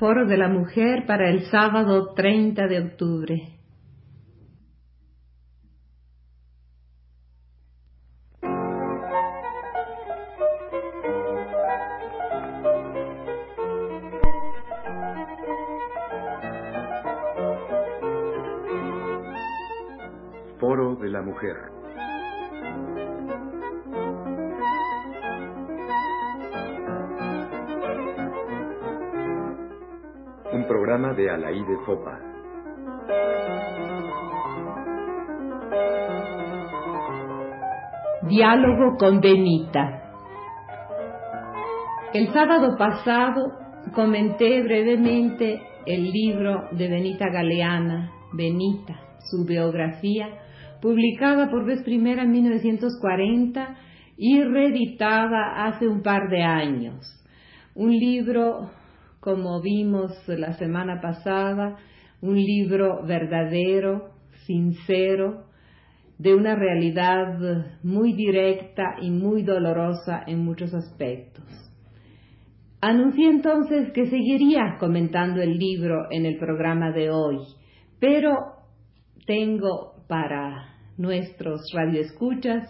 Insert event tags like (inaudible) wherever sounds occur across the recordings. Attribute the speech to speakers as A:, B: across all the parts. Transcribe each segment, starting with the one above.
A: Foro de la Mujer para el sábado 30 de octubre.
B: Foro de la Mujer. Programa de Alaide Fopa.
A: Diálogo con Benita. El sábado pasado comenté brevemente el libro de Benita Galeana, Benita, su biografía, publicada por vez primera en 1940 y reeditada hace un par de años. Un libro, como vimos la semana pasada, un libro verdadero, sincero, de una realidad muy directa y muy dolorosa en muchos aspectos. Anuncié entonces que seguiría comentando el libro en el programa de hoy, pero tengo para nuestros radioescuchas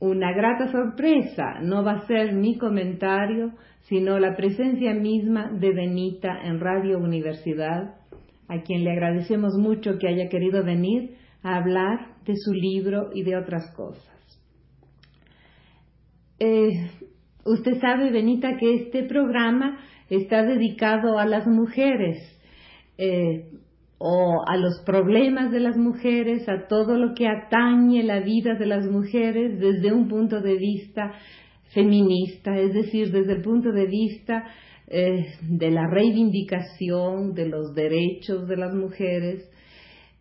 A: una grata sorpresa. No va a ser mi comentario, sino la presencia misma de Benita en Radio Universidad, a quien le agradecemos mucho que haya querido venir a hablar de su libro y de otras cosas. Eh, usted sabe, Benita, que este programa está dedicado a las mujeres. Eh, o a los problemas de las mujeres, a todo lo que atañe la vida de las mujeres desde un punto de vista feminista, es decir, desde el punto de vista eh, de la reivindicación de los derechos de las mujeres,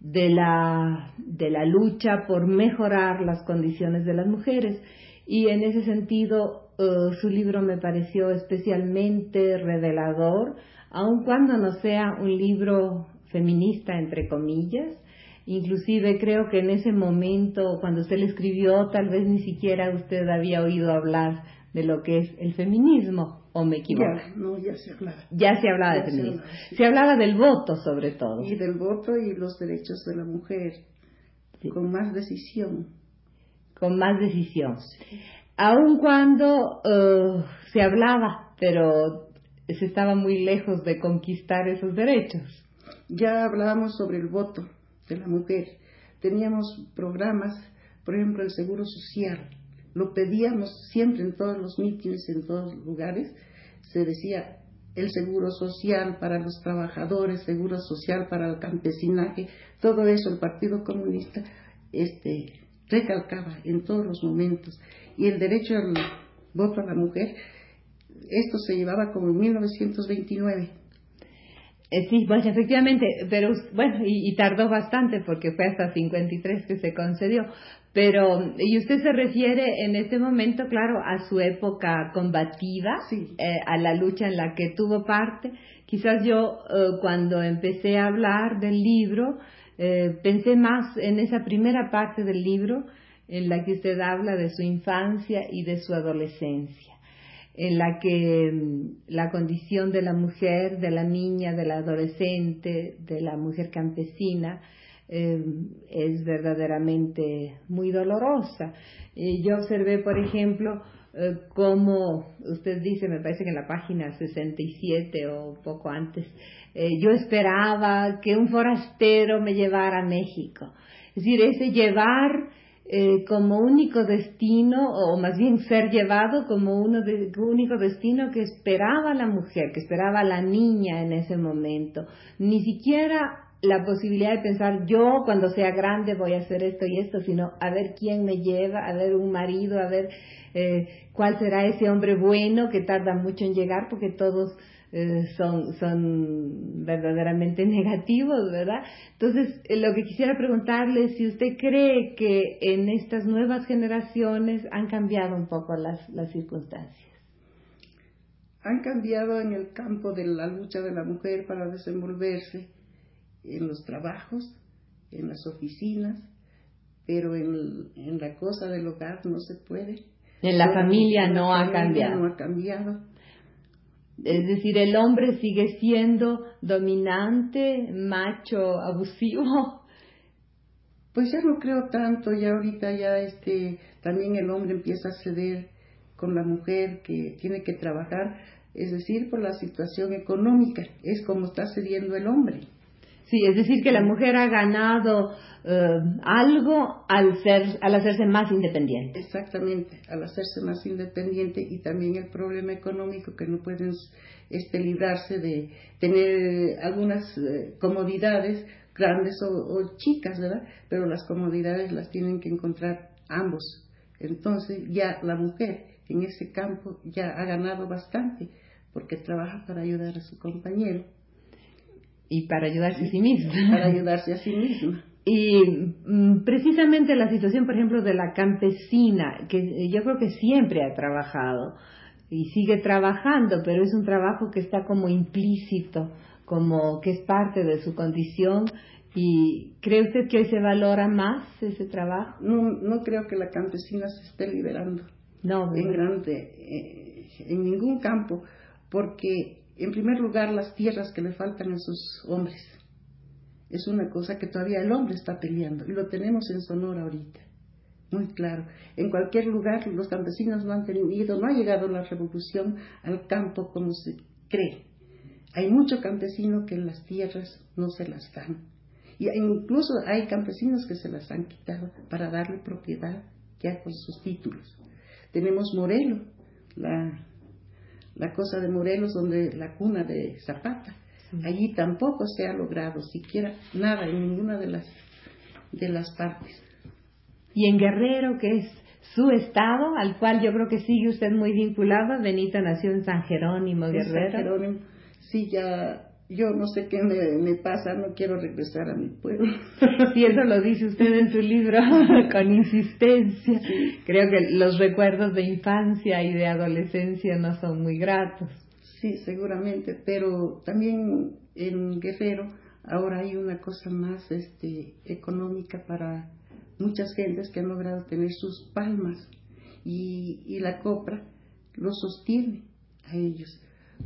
A: de la, de la lucha por mejorar las condiciones de las mujeres. Y en ese sentido, eh, su libro me pareció especialmente revelador, aun cuando no sea un libro feminista, entre comillas. Inclusive creo que en ese momento, cuando usted le escribió, tal vez ni siquiera usted había oído hablar de lo que es el feminismo, o me equivoco.
C: Ya, no, ya se hablaba.
A: Ya se hablaba de feminismo. Se hablaba, del voto, sobre todo.
C: Y del voto y los derechos de la mujer, con más decisión.
A: Con más decisión. Aun cuando uh, se hablaba, pero se estaba muy lejos de conquistar esos derechos.
C: Ya hablábamos sobre el voto de la mujer. Teníamos programas, por ejemplo, el Seguro Social. Lo pedíamos siempre en todos los mítines, en todos los lugares. Se decía el seguro social para los trabajadores, seguro social para el campesinaje, todo eso el Partido Comunista este, recalcaba en todos los momentos. Y el derecho al voto a la mujer, esto se llevaba como en 1929
A: eh, sí, pues efectivamente, pero bueno, y, tardó bastante porque fue hasta 53 que se concedió. Pero, y usted se refiere en este momento, claro, a su época combativa, eh, a la lucha en la que tuvo parte. Quizás yo, eh, cuando empecé a hablar del libro, pensé más en esa primera parte del libro, en la que usted habla de su infancia y de su adolescencia en la que mm, la condición de la mujer, de la niña, de la adolescente, de la mujer campesina, em, es verdaderamente muy dolorosa. yo observé, por ejemplo, eh, cómo usted dice, me parece que en la página 67 o poco antes, eh, yo esperaba que un forastero me llevara a México. Es decir, ese llevar eh, como único destino, o más bien ser llevado como uno de, único destino que esperaba la mujer, que esperaba la niña en ese momento. Ni siquiera la posibilidad de pensar yo cuando sea grande voy a hacer esto y esto, sino a ver quién me lleva, a ver un marido, a ver eh, cuál será ese hombre bueno que tarda mucho en llegar porque todos eh, son, son verdaderamente (laughs) negativos, ¿verdad? Entonces, eh, lo que quisiera preguntarle es si usted cree que en estas nuevas generaciones han cambiado un poco las, las circunstancias.
C: Han cambiado en el campo de la lucha de la mujer para desenvolverse en los trabajos, en las oficinas, pero en, en la cosa del hogar no se puede.
A: En la familia no ha cambiado.
C: No ha cambiado
A: Es decir, el hombre sigue siendo dominante, macho, abusivo. (laughs)
C: Pues ya no creo tanto, ya ahorita ya este también el hombre empieza a ceder con la mujer que tiene que trabajar, es decir, por la situación económica, es como está cediendo el hombre.
A: Sí, es decir, que la mujer ha ganado eh, algo al, ser, al hacerse más independiente.
C: Exactamente, al hacerse más independiente y también el problema económico que no pueden este, librarse de tener algunas eh, comodidades grandes o, chicas, ¿verdad? Pero las comodidades las tienen que encontrar ambos. Entonces ya la mujer en ese campo ya ha ganado bastante porque trabaja para ayudar a su compañero.
A: Y para ayudarse a sí misma. (laughs)
C: Para ayudarse a sí misma.
A: Y mm, precisamente la situación, por ejemplo, de la campesina, que yo creo que siempre ha trabajado y sigue trabajando, pero es un trabajo que está como implícito, como que es parte de su condición. ¿Y cree usted que hoy se valora más ese trabajo?
C: No, no creo que la campesina se esté liberando.
A: No,
C: en grande, eh, en ningún campo, porque en primer lugar las tierras que le faltan a esos hombres es una cosa que todavía el hombre está peleando y lo tenemos en Sonora ahorita, muy claro. En cualquier lugar los campesinos no han tenido, no ha llegado la revolución al campo como se cree. Hay mucho campesino que las tierras no se las dan. Y incluso hay campesinos que se las han quitado para darle propiedad ya con sus títulos. Tenemos Morelos, la, la cosa de Morelos, donde la cuna de Zapata. Allí tampoco se ha logrado siquiera nada en ninguna de las, de las partes.
A: Y en Guerrero, que es su estado, al cual yo creo que sigue usted muy vinculado, Benito nació en San Jerónimo, Guerrero.
C: San Jerónimo, sí, ya yo no sé qué me, pasa, no quiero regresar a mi pueblo. (laughs)
A: Y eso lo dice usted en su libro (laughs) con insistencia. Creo que los recuerdos de infancia y de adolescencia no son muy gratos.
C: Sí, seguramente, pero también en Guerrero ahora hay una cosa más este, económica para muchas gentes que han logrado tener sus palmas y, y la copra lo sostiene a ellos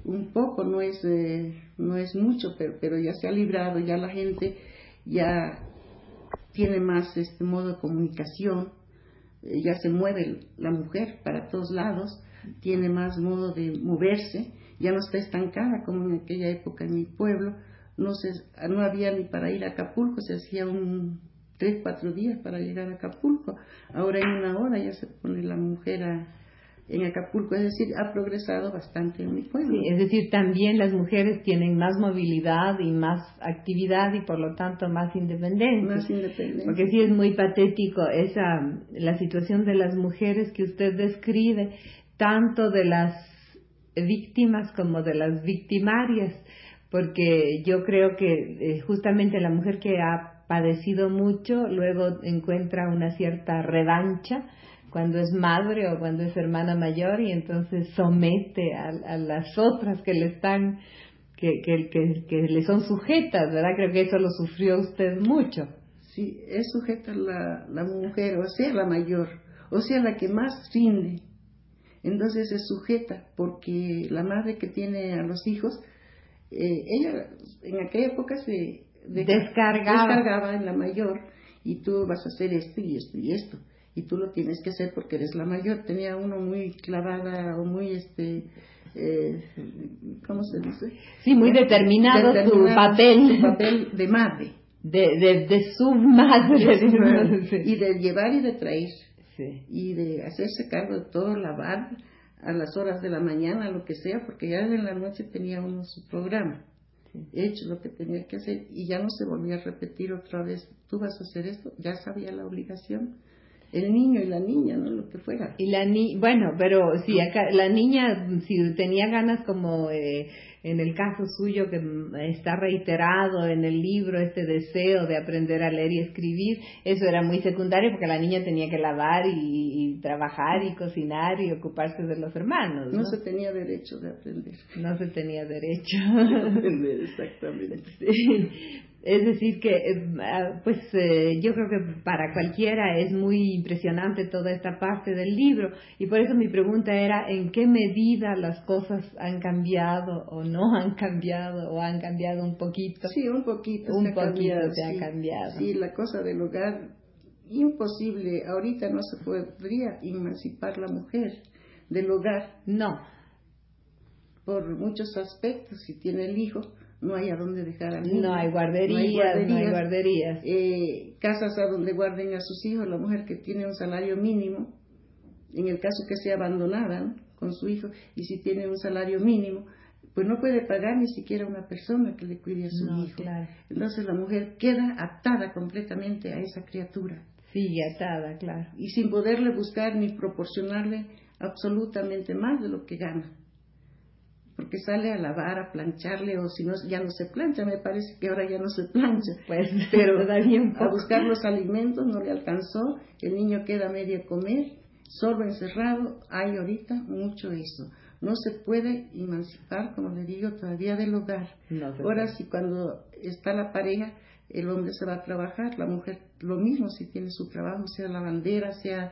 C: un poco, no es, eh, no es mucho, pero, pero ya se ha librado, ya la gente ya tiene más este modo de comunicación, eh, ya se mueve la mujer para todos lados, tiene más modo de moverse, ya no está estancada como en aquella época en mi pueblo, no, se, no había ni para ir a Acapulco, se hacía un tres, cuatro días para llegar a Acapulco, ahora en una hora ya se pone la mujer a, en Acapulco, es decir, ha progresado bastante en mi pueblo.
A: es decir, también las mujeres tienen más movilidad y más actividad y por lo tanto más independencia.
C: Más independencia.
A: Porque sí es muy patético esa la situación de las mujeres que usted describe, tanto de las víctimas como de las victimarias, porque yo creo que eh, justamente la mujer que ha padecido mucho luego encuentra una cierta revancha cuando es madre o cuando es hermana mayor y entonces somete a, las otras que le están, que, que, que, le son sujetas, ¿verdad? Creo que eso lo sufrió usted mucho.
C: Sí, es sujeta la, la mujer, o sea, la mayor, o sea, la que más rinde. Entonces es sujeta porque la madre que tiene a los hijos, eh, ella en aquella época se
A: descargaba.
C: descargaba en la mayor y tú vas a hacer esto y esto y esto y tú lo tienes que hacer porque eres la mayor. Tenía uno muy clavada o muy, este, eh, ¿cómo se dice?
A: Sí, muy determinado, su papel.
C: Su papel de madre.
A: De, de, de su madre.
C: Y de llevar y de traer. Sí. Y de hacerse cargo de todo, lavar a las horas de la mañana, lo que sea, porque ya en la noche tenía uno su programa. He hecho lo que tenía que hacer y ya no se volvía a repetir otra vez, tú vas a hacer esto, ya sabía la obligación el niño y la niña, ¿no? Lo que fuera.
A: Y la ni bueno, pero sí, acá, la niña, si tenía ganas como eh, en el caso suyo que está reiterado en el libro este deseo de aprender a leer y escribir, eso era muy secundario porque la niña tenía que lavar y, trabajar y cocinar y ocuparse de los hermanos.
C: ¿no? se tenía derecho de aprender.
A: No se tenía derecho. (laughs)
C: de aprender, exactamente. (laughs)
A: Sí. Es decir, que eh, ah, pues eh, yo creo que para cualquiera es muy impresionante toda esta parte del libro y por eso mi pregunta era en qué medida las cosas han cambiado o no (laughs) han cambiado o han cambiado un poquito.
C: Sí, un poquito.
A: Un poquito se ha cambiado.
C: Sí, la cosa del hogar, imposible. Ahorita no se podría emancipar la mujer del hogar.
A: No.
C: Por muchos aspectos, si tiene el hijo no hay a dónde dejar al niño.
A: No hay guarderías, no hay guarderías.
C: Eh, casas a donde guarden a sus hijos, la mujer que tiene un salario mínimo, en el caso que sea abandonada con su hijo, y si tiene un salario mínimo, pues no puede pagar ni siquiera una persona que le cuide a su hijo. Entonces la mujer queda atada completamente a esa criatura.
A: Sigue atada, claro.
C: Y sin poderle buscar ni proporcionarle absolutamente más de lo que gana porque sale a lavar, a plancharle, o si no, ya no se plancha, me parece que ahora ya no se plancha. (laughs)
A: Pues, (laughs) pero
C: a buscar los alimentos no le alcanzó, el niño queda medio comer, solo encerrado, hay ahorita mucho eso. No se puede emancipar, como le digo, todavía del hogar. ahora sí, cuando está la pareja, el hombre se va a trabajar, la mujer lo mismo si tiene su trabajo, sea lavandera, sea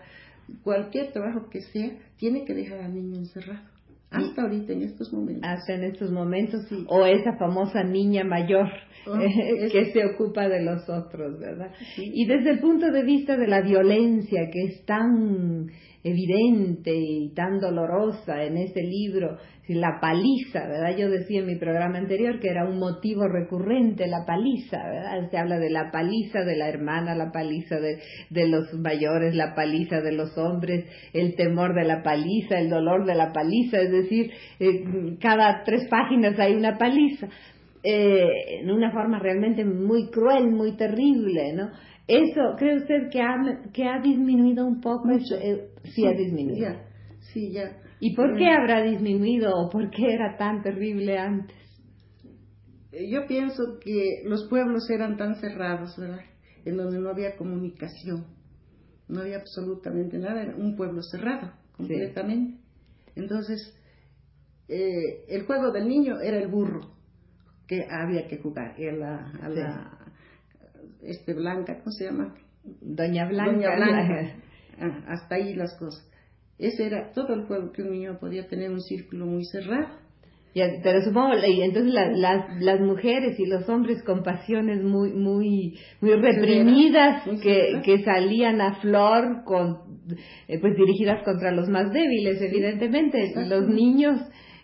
C: cualquier trabajo que sea, tiene que dejar al niño encerrado. Hasta ahorita, en estos momentos.
A: Hasta en estos momentos. Sí. O esa famosa niña mayor oh, (laughs) que se ocupa de los otros, ¿verdad? Y desde el punto de vista de la violencia que es tan evidente y tan dolorosa en este libro, la paliza, ¿verdad? Yo decía en mi programa anterior que era un motivo recurrente la paliza, ¿verdad? Se habla de la paliza de la hermana, la paliza de, de los mayores, la paliza de los hombres, el temor de la paliza, el dolor de la paliza, es decir, eh, cada tres páginas hay una paliza. Eh, en una forma realmente muy cruel, muy terrible, ¿no? Eso, ¿cree usted que ha, que ha disminuido un poco? Eh, sí, ha disminuido.
C: sí, ya.
A: ¿Y por qué habrá disminuido o por qué era tan terrible antes?
C: Eh, yo pienso que los pueblos eran tan cerrados, ¿verdad? En donde no había comunicación, no había absolutamente nada, era un pueblo cerrado, completamente. Entonces, eh, el juego del niño era el burro que había que jugar, a la, a la este Blanca, ¿cómo se llama?
A: Doña Blanca.
C: Doña Blanca. Ah, hasta ahí las cosas. Ese era todo el juego que un niño podía tener un círculo muy cerrado.
A: pero supongo, y entonces las, las mujeres y los hombres con pasiones muy, muy, muy reprimidas que, que salían a flor con, eh, pues dirigidas contra los más débiles, evidentemente, los niños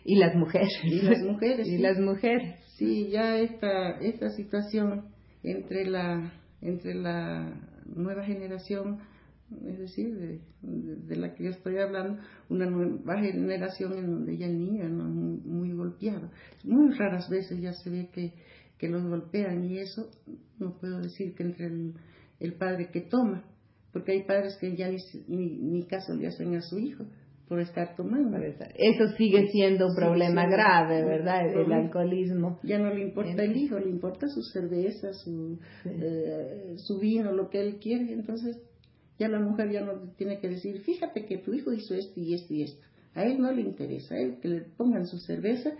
A: y las mujeres.
C: Y las mujeres. (laughs)
A: y las mujeres.
C: Sí, ya esta, esta situación entre la, entre la nueva generación es decir, de, la que yo estoy hablando, una nueva generación en donde ya el niño no es muy, golpeado. Muy raras veces ya se ve que, que los golpean y eso no puedo decir que entre el, el padre que toma, porque hay padres que ya ni, ni, caso le hacen a su hijo por estar tomando.
A: Eso sigue siendo un problema grave, ¿verdad? El, alcoholismo.
C: Ya no le importa el hijo, le importa su cerveza, su, eh, su vino, lo que él quiere. Entonces, ya la mujer ya no tiene que decir, fíjate que tu hijo hizo esto y esto y esto. A él no le interesa, a él que le pongan su cerveza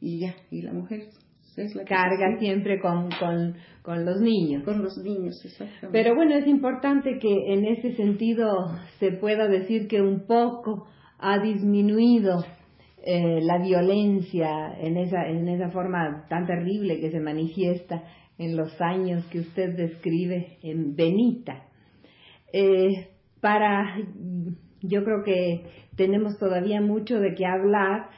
C: y ya, y la mujer es la
A: carga siempre con, con, con, los niños.
C: Con los niños, exactamente.
A: Pero bueno, es importante que en ese sentido se pueda decir que un poco ha disminuido eh, la violencia en esa, en esa forma tan terrible que se manifiesta en los años que usted describe en Benita. Eh, para, yo creo que tenemos todavía mucho de qué hablar,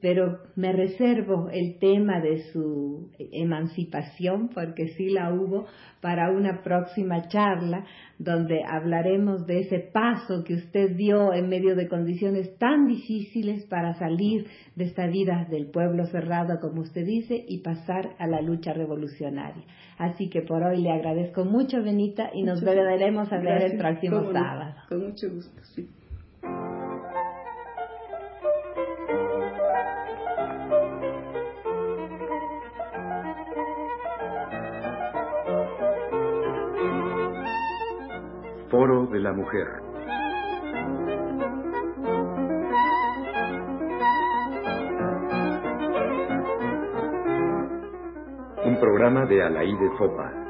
A: pero me reservo el tema de su emancipación, porque sí la hubo, para una próxima charla donde hablaremos de ese paso que usted dio en medio de condiciones tan difíciles para salir de esta vida del pueblo cerrado, como usted dice, y pasar a la lucha revolucionaria. Así que por hoy le agradezco mucho, Benita, y nos veremos a ver el próximo sábado.
C: Con mucho gusto, sí.
B: Mujer. Un programa de Alaí de Fopa.